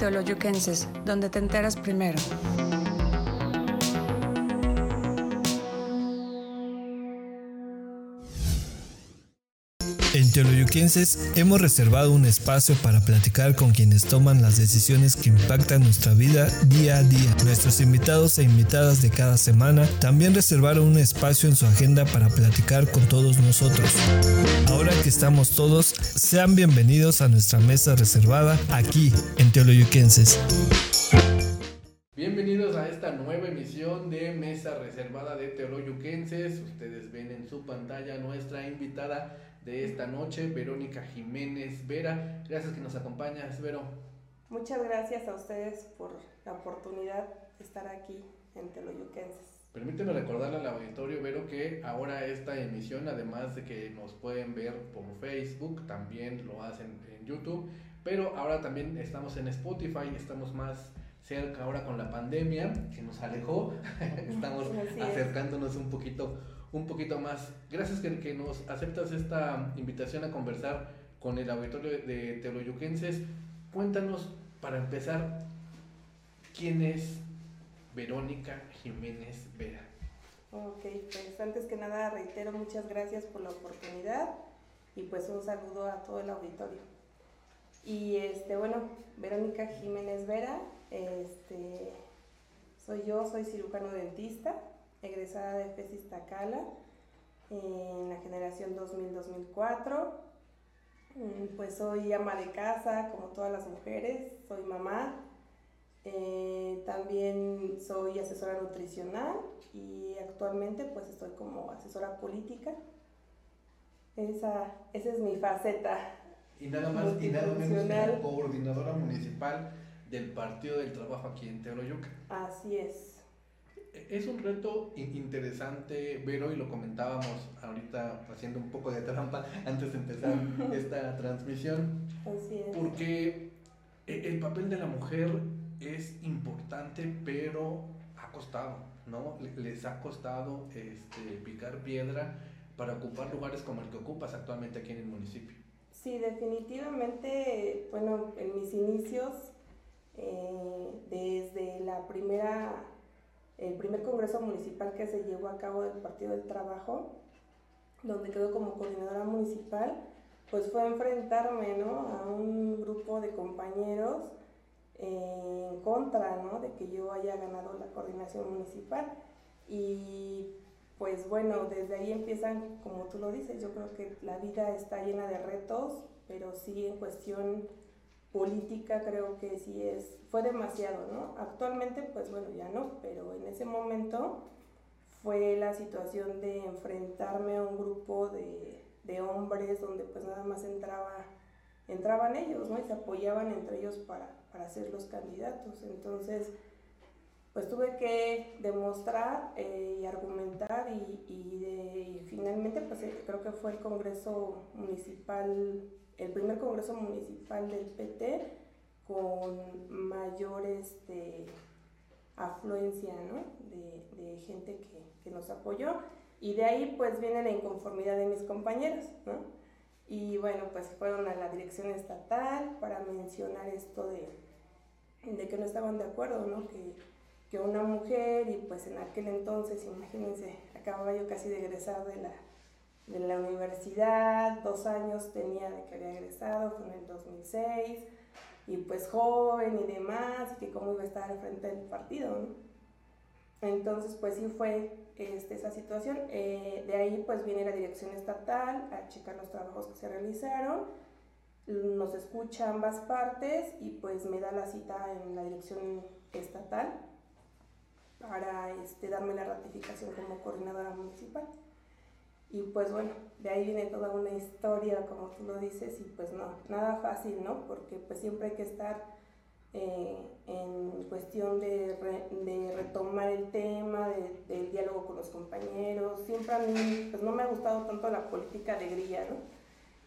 Teoloyuquenses, donde te enteras primero. En Teoloyuquenses hemos reservado un espacio para platicar con quienes toman las decisiones que impactan nuestra vida día a día. Nuestros invitados e invitadas de cada semana también reservaron un espacio en su agenda para platicar con todos nosotros. Ahora que estamos todos, sean bienvenidos a nuestra mesa reservada aquí en Teoloyuquenses. Bienvenidos a esta nueva emisión de Mesa Reservada de Teoloyuquenses. Ustedes ven en su pantalla nuestra invitada de esta noche, Verónica Jiménez Vera. Gracias que nos acompañas, Vero. Muchas gracias a ustedes por la oportunidad de estar aquí en Teloyuquenses. Permíteme recordarle al auditorio, Vero, que ahora esta emisión, además de que nos pueden ver por Facebook, también lo hacen en YouTube, pero ahora también estamos en Spotify, estamos más cerca ahora con la pandemia que nos alejó, estamos acercándonos un poquito un poquito más. Gracias que, que, nos aceptas esta invitación a conversar con el auditorio de Teoloyuquenses. Cuéntanos, para empezar, quién es Verónica Jiménez Vera. Ok, pues antes que nada reitero muchas gracias por la oportunidad y pues un saludo a todo el auditorio. Y este, bueno, Verónica Jiménez Vera, este, soy yo, soy cirujano dentista, egresada de FESIS Tacala en la generación 2000-2004. Mm, pues soy ama de casa, como todas las mujeres, soy mamá. Eh, también soy asesora nutricional y actualmente pues estoy como asesora política. Esa, esa es mi faceta. Y nada más y nada menos coordinadora municipal del Partido del Trabajo aquí en Teoloyuca. Así es es un reto interesante, Vero, y lo comentábamos ahorita haciendo un poco de trampa antes de empezar esta transmisión. Porque e, el papel de la mujer es importante, pero ha costado, ¿no? Les ha costado este, picar piedra para ocupar lugares como el que ocupas actualmente aquí en el municipio. Sí, definitivamente, bueno, en mis inicios, eh, desde la primera el primer congreso municipal que se llevó a cabo del Partido del Trabajo, donde quedó como coordinadora municipal, pues fue enfrentarme ¿no? a un grupo de compañeros en contra ¿no? de que yo haya ganado la coordinación municipal. Y pues bueno, desde ahí empiezan, como tú lo dices, yo creo que la vida está llena de retos, pero sí en cuestión política creo que sí es, fue demasiado, ¿no? Actualmente pues bueno, ya no, pero en ese momento fue la situación de enfrentarme a un grupo de, de hombres donde pues nada más entraba, entraban ellos, ¿no? Y se apoyaban entre ellos para, para ser los candidatos. Entonces, pues tuve que demostrar eh, y argumentar y, y, finalmente pues eh, creo que fue el Congreso Municipal el primer Congreso Municipal del PT con mayor este, afluencia de, gente que, nos apoyó. Y de ahí pues viene la inconformidad de mis compañeros, Y bueno, pues fueron a la dirección estatal para mencionar esto de, de que no estaban de acuerdo, ¿no? Que, que una mujer y pues en aquel entonces, imagínense, acababa yo casi de egresar de la de la universidad, dos años tenía de que había egresado, fue en el 2006, y pues joven y demás, y que cómo iba a estar al frente del partido, ¿no? Entonces, pues sí fue este, esa situación. Eh, de ahí pues viene la dirección estatal a checar los trabajos que se realizaron, nos escucha ambas partes y pues me da la cita en la dirección estatal para este, darme la ratificación como coordinadora municipal. Y pues bueno, de ahí viene toda una historia, como tú lo dices, y pues no, nada fácil, ¿no? Porque pues siempre hay que estar eh, en cuestión de, de, retomar el tema, de, del diálogo con los compañeros. Siempre a mí, pues no me ha gustado tanto la política de grilla, ¿no?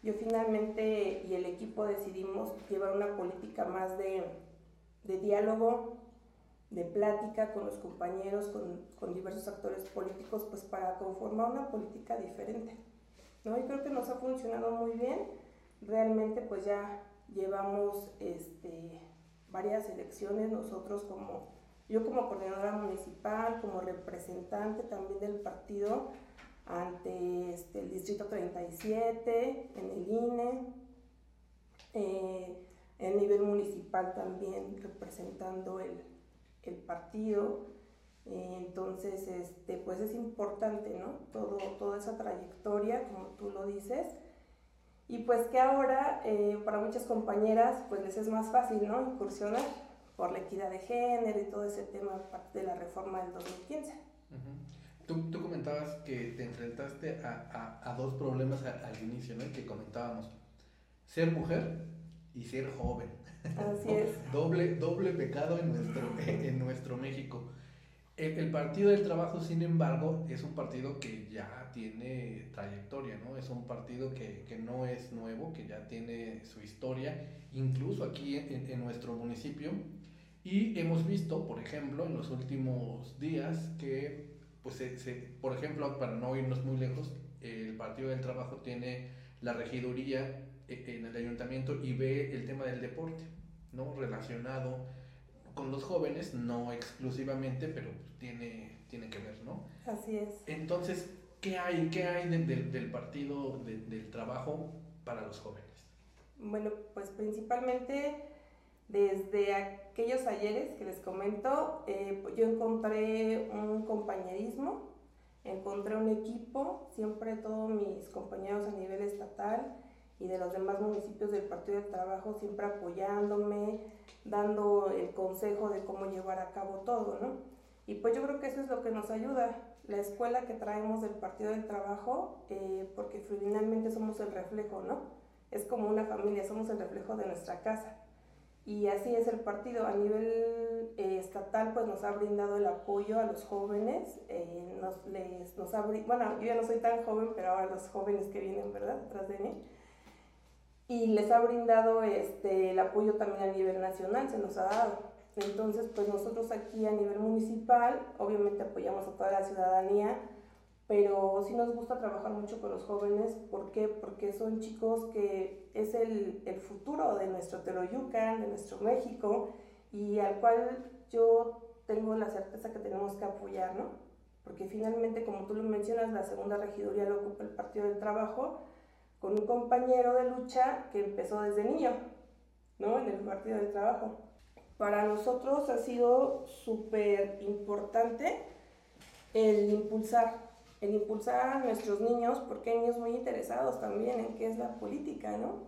Yo finalmente y el equipo decidimos llevar una política más de, de diálogo, de plática con los compañeros, con, con, diversos actores políticos, pues para conformar una política diferente. ¿no? Y creo que nos ha funcionado muy bien. Realmente pues ya llevamos este, varias elecciones, nosotros como, yo como coordinadora municipal, como representante también del partido ante este, el Distrito 37, en el INE, eh, en nivel municipal también representando el, el partido. Eh, entonces, este, pues es importante, ¿no? Todo, toda esa trayectoria, como tú lo dices. Y pues que ahora eh, para muchas compañeras pues les es más fácil, ¿no? Incursionar por la equidad de género y todo ese tema de la reforma del 2015. tú, tú, comentabas que te enfrentaste a, a, dos problemas al inicio, ¿no? Que comentábamos. Ser mujer y ser joven. Así es. doble, doble pecado en nuestro, en nuestro México. El, Partido del Trabajo, sin embargo, es un partido que ya tiene trayectoria, ¿no? Es un partido que, que no es nuevo, que ya tiene su historia, incluso aquí en, en, nuestro municipio. Y hemos visto, por ejemplo, en los últimos días que, pues, se, se, por ejemplo, para no irnos muy lejos, el Partido del Trabajo tiene la regiduría en el ayuntamiento y ve el tema del deporte, ¿no? Relacionado con los jóvenes, no exclusivamente, pero tiene, tiene que ver, ¿no? Así es. Entonces, ¿qué hay, qué hay del partido del trabajo para los jóvenes? Bueno, pues principalmente desde aquellos ayeres que les comento, eh, yo encontré un compañerismo, encontré un equipo, siempre todos mis compañeros a nivel estatal y de los demás municipios del Partido del Trabajo siempre apoyándome, dando el consejo de cómo llevar a cabo todo, ¿no? Y pues yo creo que eso es lo que nos ayuda, la escuela que traemos del Partido del Trabajo, eh, porque finalmente somos el reflejo, ¿no? Es como una familia, somos el reflejo de nuestra casa. Y así es el partido. A nivel eh, estatal, pues nos ha brindado el apoyo a los jóvenes. Eh, nos, les, nos ha, bueno, yo ya no soy tan joven, pero ahora los jóvenes que vienen, ¿verdad?, detrás de mí y les ha brindado este, el apoyo también a nivel nacional, se nos ha dado. Entonces, pues nosotros aquí a nivel municipal, obviamente apoyamos a toda la ciudadanía, pero sí nos gusta trabajar mucho con los jóvenes. ¿Por qué? Porque son chicos que es el, el futuro de nuestro Teroyucan, de nuestro México, y al cual yo tengo la certeza que tenemos que apoyar, ¿no? Porque finalmente, como tú lo mencionas, la segunda regiduría lo ocupa el Partido del Trabajo, con un compañero de lucha que empezó desde niño, ¿no? En el Partido del Trabajo. Para nosotros ha sido súper importante el impulsar, el impulsar a nuestros niños, porque hay niños muy interesados también en qué es la política, ¿no?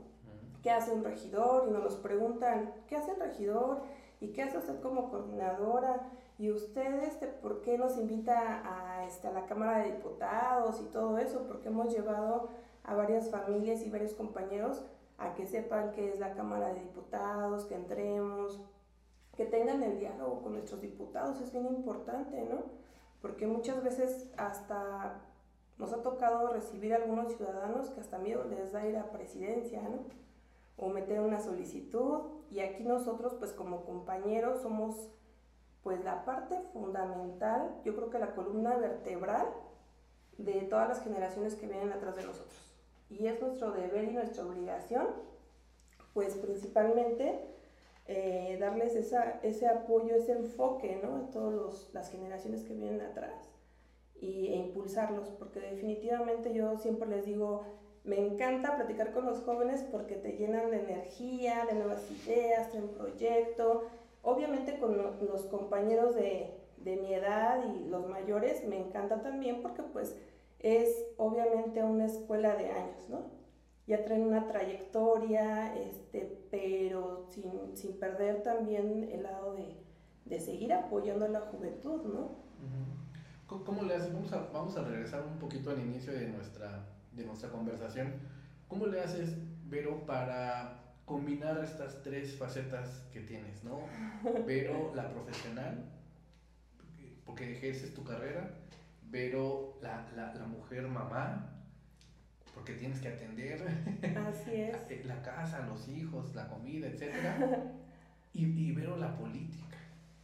¿Qué hace un regidor? Y nos preguntan, ¿qué hace el regidor? ¿Y qué hace usted como coordinadora? ¿Y usted este, por qué nos invita a, este, a la Cámara de Diputados y todo eso? Porque hemos llevado a varias familias y varios compañeros a que sepan qué es la Cámara de Diputados, que entremos, que tengan el diálogo con nuestros diputados, es bien importante, ¿no? Porque muchas veces hasta nos ha tocado recibir a algunos ciudadanos que hasta miedo les da ir a presidencia, ¿no? O meter una solicitud y aquí nosotros pues como compañeros somos pues la parte fundamental, yo creo que la columna vertebral de todas las generaciones que vienen atrás de nosotros y es nuestro deber y nuestra obligación, pues principalmente eh, darles esa, ese apoyo, ese enfoque ¿no? a todas las generaciones que vienen atrás y, e impulsarlos, porque definitivamente yo siempre les digo, me encanta platicar con los jóvenes porque te llenan de energía, de nuevas ideas, de un proyecto. Obviamente con los compañeros de, de mi edad y los mayores me encanta también porque pues es obviamente una escuela de años, ¿no? Ya traen una trayectoria, este, pero sin, sin perder también el lado de, de, seguir apoyando a la juventud, ¿no? ¿Cómo le haces? Vamos a, vamos a regresar un poquito al inicio de nuestra, de nuestra conversación. ¿Cómo le haces, Vero, para combinar estas tres facetas que tienes, ¿no? Vero, la profesional, porque ejerces tu carrera, pero la, la, la mujer mamá, porque tienes que atender la casa, los hijos, la comida, etc. y, y veo la política,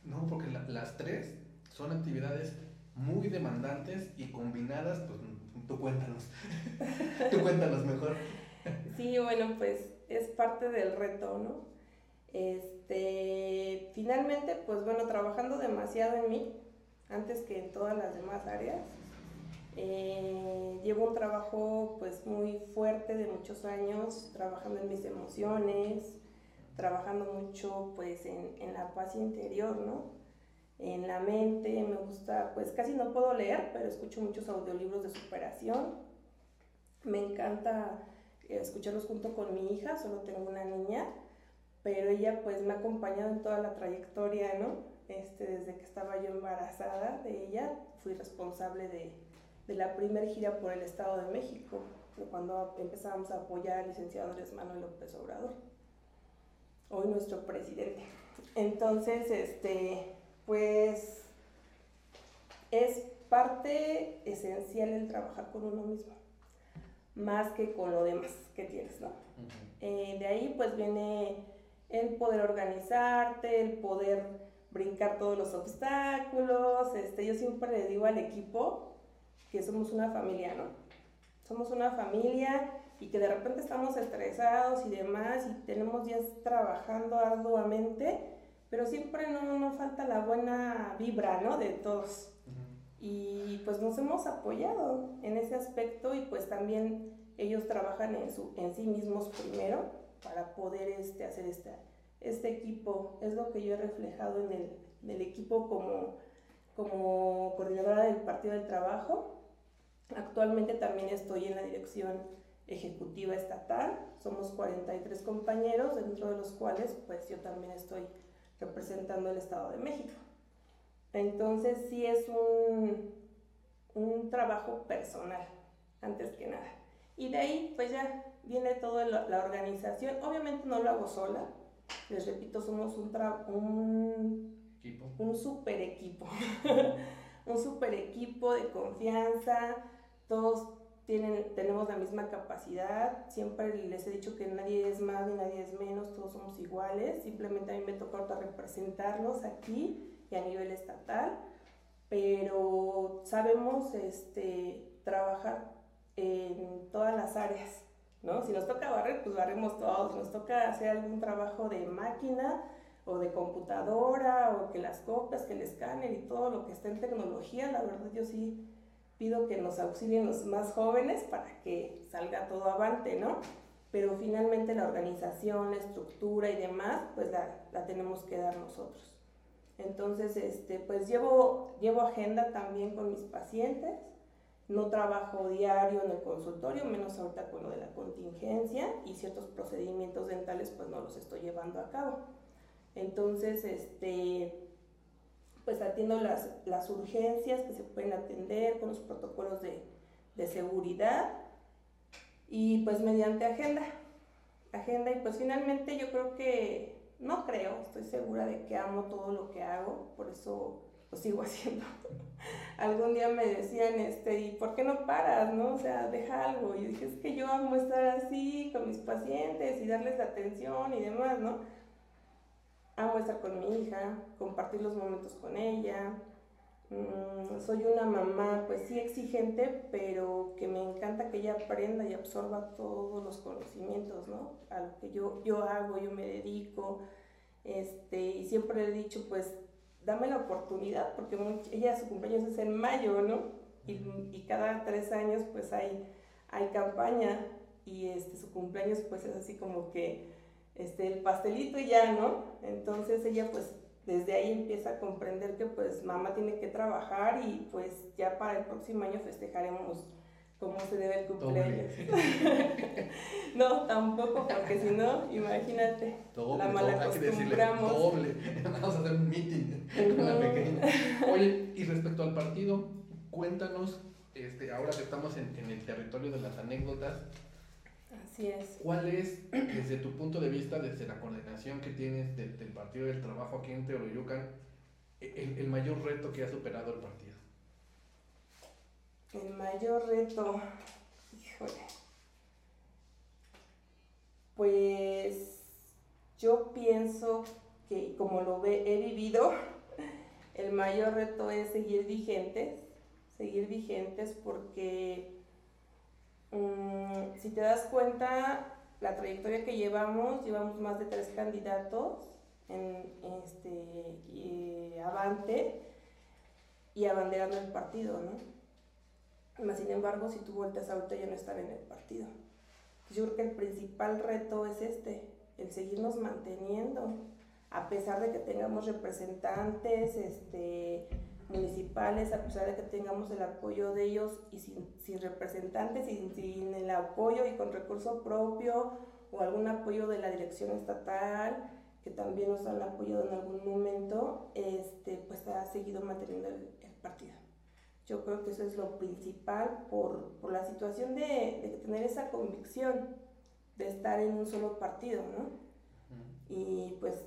¿no? Porque las tres son actividades muy demandantes y combinadas, pues tú cuéntanos, tú cuéntanos mejor. sí, bueno, pues es parte del reto, ¿no? Este, finalmente, pues bueno, trabajando demasiado en mí, antes que en todas las demás áreas. Eh, llevo un trabajo pues muy fuerte de muchos años, trabajando en mis emociones, trabajando mucho pues en, en la paz interior, ¿no? En la mente, me gusta, pues casi no puedo leer, pero escucho muchos audiolibros de superación. Me encanta eh, escucharlos junto con mi hija, solo tengo una niña, pero ella pues me ha acompañado en toda la trayectoria, ¿no? Este, desde que estaba yo embarazada de ella, fui responsable de, de la primera gira por el Estado de México, cuando empezamos a apoyar al licenciado Andrés Manuel López Obrador, hoy nuestro presidente. Entonces, este, pues es parte esencial el trabajar con uno mismo, más que con lo demás que tienes, ¿no? Eh, de ahí pues viene el poder organizarte, el poder brincar todos los obstáculos. Este, yo siempre le digo al equipo que somos una familia, ¿no? Somos una familia y que de repente estamos estresados y demás y tenemos días trabajando arduamente, pero siempre no, no falta la buena vibra, ¿no? De todos. Y pues nos hemos apoyado en ese aspecto y pues también ellos trabajan en, su, en sí mismos primero para poder este, hacer esta este equipo, es lo que yo he reflejado en el, equipo como, como coordinadora del Partido del Trabajo. Actualmente también estoy en la dirección ejecutiva estatal, somos 43 compañeros, dentro de los cuales pues yo también estoy representando el Estado de México. Entonces sí es un, un trabajo personal, antes que nada. Y de ahí pues ya viene toda la organización. Obviamente no lo hago sola, les repito, somos un, un, un super equipo, un super equipo de confianza, todos tienen, tenemos la misma capacidad, siempre les he dicho que nadie es más ni nadie es menos, todos somos iguales, simplemente a mí me toca representarlos aquí y a nivel estatal, pero sabemos este, trabajar todas las áreas ¿no? Si nos toca barrer, pues barremos todos. Si nos toca hacer algún trabajo de máquina o de computadora o que las copias, que el escáner y todo lo que está en tecnología, la verdad yo sí pido que nos auxilien los más jóvenes para que salga todo avante, ¿no? Pero finalmente la organización, la estructura y demás, pues la, la tenemos que dar nosotros. Entonces, este, pues llevo, llevo agenda también con mis pacientes no trabajo diario en el consultorio, menos ahorita con lo de la contingencia y ciertos procedimientos dentales pues no los estoy llevando a cabo. Entonces, este, pues atiendo las, las urgencias que se pueden atender con los protocolos de, de seguridad y pues mediante agenda. Agenda y pues finalmente yo creo que, no creo, estoy segura de que amo todo lo que hago, por eso lo sigo haciendo. Algún día me decían, este, ¿y por qué no paras, no? O sea, deja algo. Y dije, es que yo amo estar así con mis pacientes y darles atención y demás, ¿no? Amo estar con mi hija, compartir los momentos con ella. Mm, soy una mamá, pues sí exigente, pero que me encanta que ella aprenda y absorba todos los conocimientos, ¿no? A lo que yo, yo hago, yo me dedico. Este, y siempre he dicho, pues dame la oportunidad, porque ella su cumpleaños es en mayo, ¿no? Y, y, cada tres años pues hay, hay campaña y este, su cumpleaños pues es así como que este, el pastelito y ya, ¿no? Entonces ella pues desde ahí empieza a comprender que pues mamá tiene que trabajar y pues ya para el próximo año festejaremos cómo se debe el cumpleaños. no, tampoco, porque si no, imagínate, la mala acostumbramos. Doble, vamos a hacer un meeting con la pequeña. Oye, y respecto al partido, cuéntanos, este, ahora que estamos en, en el territorio de las anécdotas, Así es. ¿Cuál es, desde tu punto de vista, desde la coordinación que tienes del, del Partido del Trabajo aquí en Teoloyucan, el, el, mayor reto que ha superado el partido? El mayor reto, híjole. Pues yo pienso que como lo he vivido, el mayor reto es seguir vigentes, seguir vigentes porque mm, si te das cuenta, la trayectoria que llevamos, llevamos más de tres candidatos en este, Avante y abanderando el partido, ¿no? Sin embargo, si tú vueltas ahorita ya no estar en el partido. Yo creo que el principal reto es este, el seguirnos manteniendo, a pesar de que tengamos representantes este, municipales, a pesar de que tengamos el apoyo de ellos y sin, sin representantes, sin, sin el apoyo y con recurso propio o algún apoyo de la dirección estatal, que también nos han apoyado en algún momento, este, pues ha seguido manteniendo el, partido. Yo creo que eso es lo principal por, por la situación de, de, tener esa convicción de estar en un solo partido, ¿no? Y pues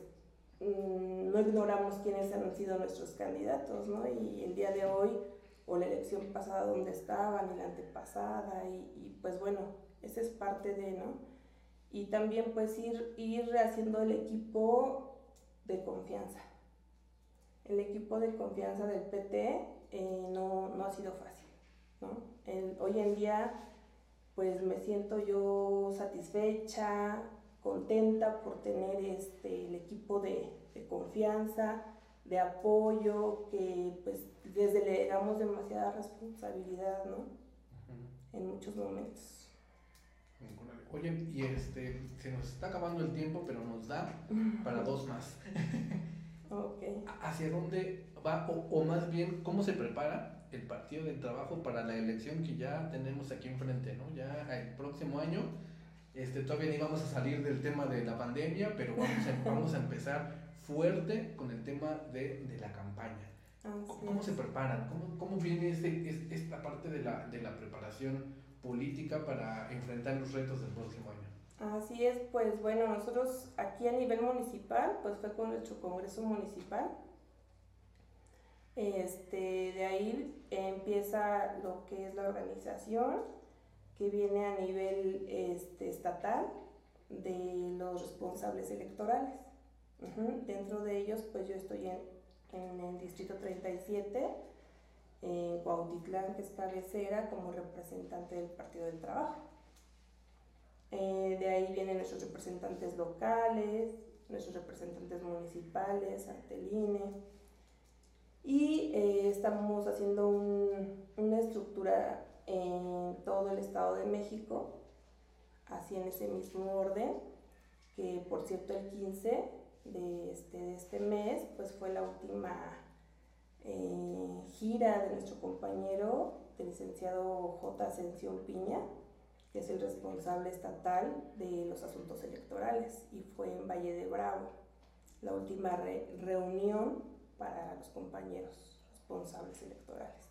mm, no ignoramos quiénes han sido nuestros candidatos, ¿no? Y el día de hoy, o la elección pasada donde estaban, y la antepasada, y, y pues bueno, esa es parte de, ¿no? y también pues ir, ir rehaciendo el equipo de confianza. El equipo de confianza del PT eh, no, no, ha sido fácil. ¿no? hoy en día pues me siento yo satisfecha, contenta por tener este, el equipo de, de confianza, de apoyo, que pues desde le damos demasiada responsabilidad, ¿no? En muchos momentos. Oye, y este, se nos está acabando el tiempo, pero nos da para dos más. okay. ¿Hacia dónde va, o, más bien, cómo se prepara el partido de trabajo para la elección que ya tenemos aquí enfrente, ¿no? Ya el próximo año, este, todavía ni vamos a salir del tema de la pandemia, pero vamos a, vamos a empezar fuerte con el tema de, de la campaña. ¿Cómo, se preparan? ¿Cómo, cómo viene este, esta parte de la, de la preparación? política para enfrentar los retos del próximo año. Así es, pues bueno, nosotros aquí a nivel municipal, pues fue con nuestro Congreso Municipal. Este, de ahí empieza lo que es la organización, que viene a nivel este, estatal de los responsables electorales. Dentro de ellos, pues yo estoy en, en el distrito 37 en Cuautitlán, que es cabecera, como representante del Partido del Trabajo. Eh, de ahí vienen nuestros representantes locales, nuestros representantes municipales, Arteline. Y eh, estamos haciendo una estructura en todo el Estado de México, así en ese mismo orden, que por cierto el 15 de este, de este mes pues fue la última eh, gira de nuestro compañero, el licenciado J. Ascensión Piña, que es el responsable estatal de los asuntos electorales, y fue en Valle de Bravo, la última reunión para los compañeros responsables electorales.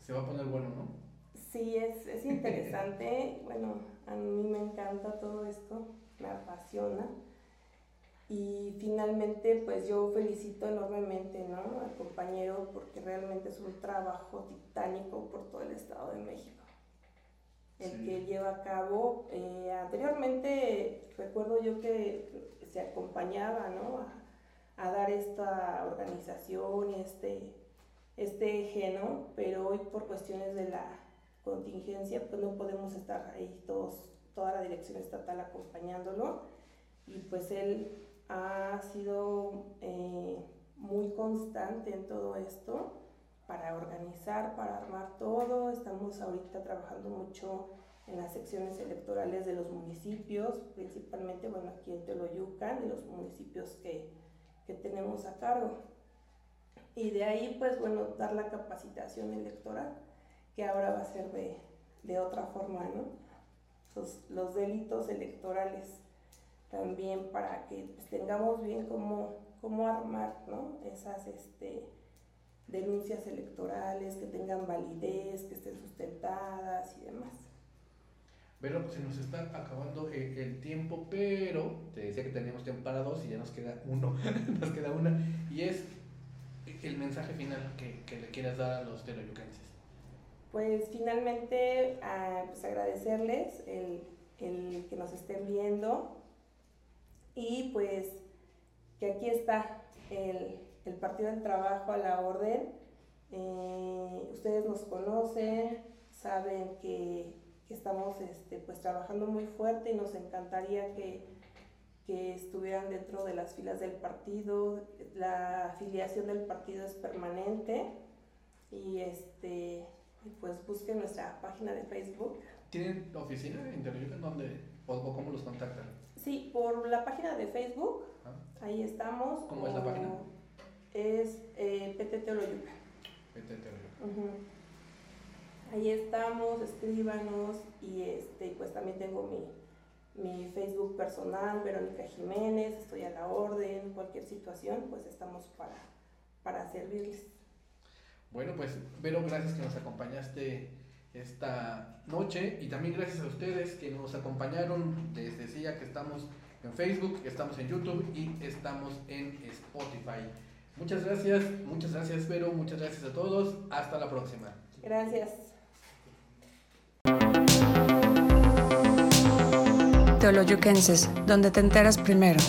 Se va a poner bueno, ¿no? Sí, es, es interesante. bueno, a mí me encanta todo esto, me apasiona. Y finalmente, pues yo felicito enormemente ¿no? al compañero porque realmente es un trabajo titánico por todo el Estado de México. El que lleva a cabo, eh, anteriormente recuerdo yo que se acompañaba ¿no? a, a, dar esta organización y este, este eje, ¿no? pero hoy por cuestiones de la contingencia pues no podemos estar ahí todos, toda la dirección estatal acompañándolo y pues él ha sido eh, muy constante en todo esto para organizar, para armar todo. Estamos ahorita trabajando mucho en las secciones electorales de los municipios, principalmente bueno, aquí en Teoloyucan, de los municipios que, que tenemos a cargo. Y de ahí, pues bueno, dar la capacitación electoral, que ahora va a ser de, de otra forma, ¿no? los delitos electorales también para que pues, tengamos bien cómo, cómo armar ¿no? esas este, denuncias electorales, que tengan validez, que estén sustentadas y demás. Pero se nos está acabando el, tiempo, pero te decía que teníamos tiempo para dos y ya nos queda uno, nos queda una, y es el mensaje final que, que le quieras dar a los teloyucanses. Pues finalmente, pues agradecerles el, el que nos estén viendo, y pues que aquí está el, Partido del Trabajo a la orden. Eh, ustedes nos conocen, saben que que estamos este, pues trabajando muy fuerte y nos encantaría que, que estuvieran dentro de las filas del partido. La afiliación del partido es permanente y este pues busquen nuestra página de Facebook. ¿Tienen oficina de Interloyucan donde o, cómo los contactan? Sí, por la página de Facebook. Ahí estamos. ¿Cómo es la página? Es eh, PTT Oloyucan. PTT Ahí estamos, escríbanos y este, pues también tengo mi, mi Facebook personal, Verónica Jiménez, estoy a la orden, cualquier situación, pues estamos para, para servirles. Bueno, pues Vero, gracias que nos acompañaste esta noche y también gracias a ustedes que nos acompañaron. Les decía que estamos en Facebook, estamos en YouTube y estamos en Spotify. Muchas gracias, muchas gracias Vero, muchas gracias a todos. Hasta la próxima. Gracias. Teoloyuquenses, donde te enteras primero.